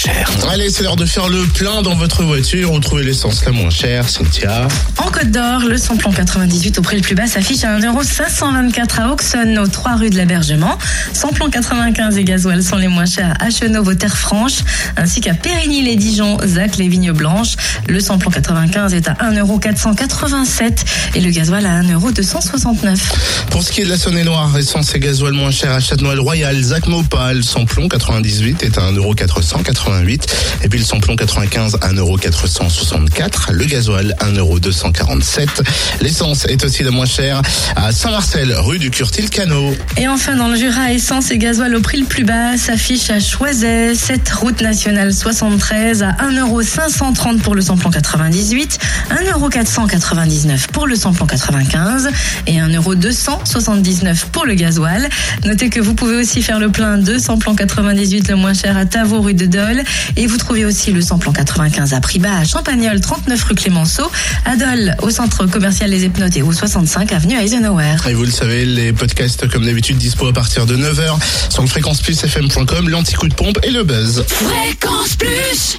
chère Allez, c'est l'heure de faire le plein dans votre voiture. Où trouver l'essence la moins chère, Cynthia En Côte d'Or, le samplon 98 au prix le plus bas s'affiche à 1,524€ à Auxonne, aux 3 rue de l'Abergement. Samplon 95 et gasoil sont les moins chers à Chenauve, aux Terres Franches, ainsi qu'à Périgny-les-Dijon, Zac, les Vignes Blanches. Le samplon 95 est à 1,487€ et le gasoil à 1,269€. Pour ce qui est de la Saône-et-Loire, essence et gasoil moins cher à Châtenois-le-Royal, Zac Mopal, samplon 98 est à 1,488€. Et puis le samplon 95 à 1,464€. Le gasoil 1,247€. L'essence est aussi la moins chère à Saint-Marcel, rue du Curtil-Cano. Et enfin, dans le Jura, essence et gasoil au prix le plus bas s'affiche à Choiset, cette route nationale 73 à 1,530€ pour le samplon 98, 1,499€ pour le samplon 95 et 1,279€ pour le gasoil. Notez que vous pouvez aussi faire le plein de samplon 98 le moins cher à Tavaux, rue de Dole. Et vous trouvez aussi le samplon 95 à prix bas à Champagnol, 39 rue Clémenceau, à Dole, au centre commercial Les Epnotes et au 65 avenue Eisenhower. Et vous le savez, les podcasts, comme d'habitude, dispo à partir de 9h sur le fréquenceplusfm.com, l'anti-coup de pompe et le buzz. Fréquence Plus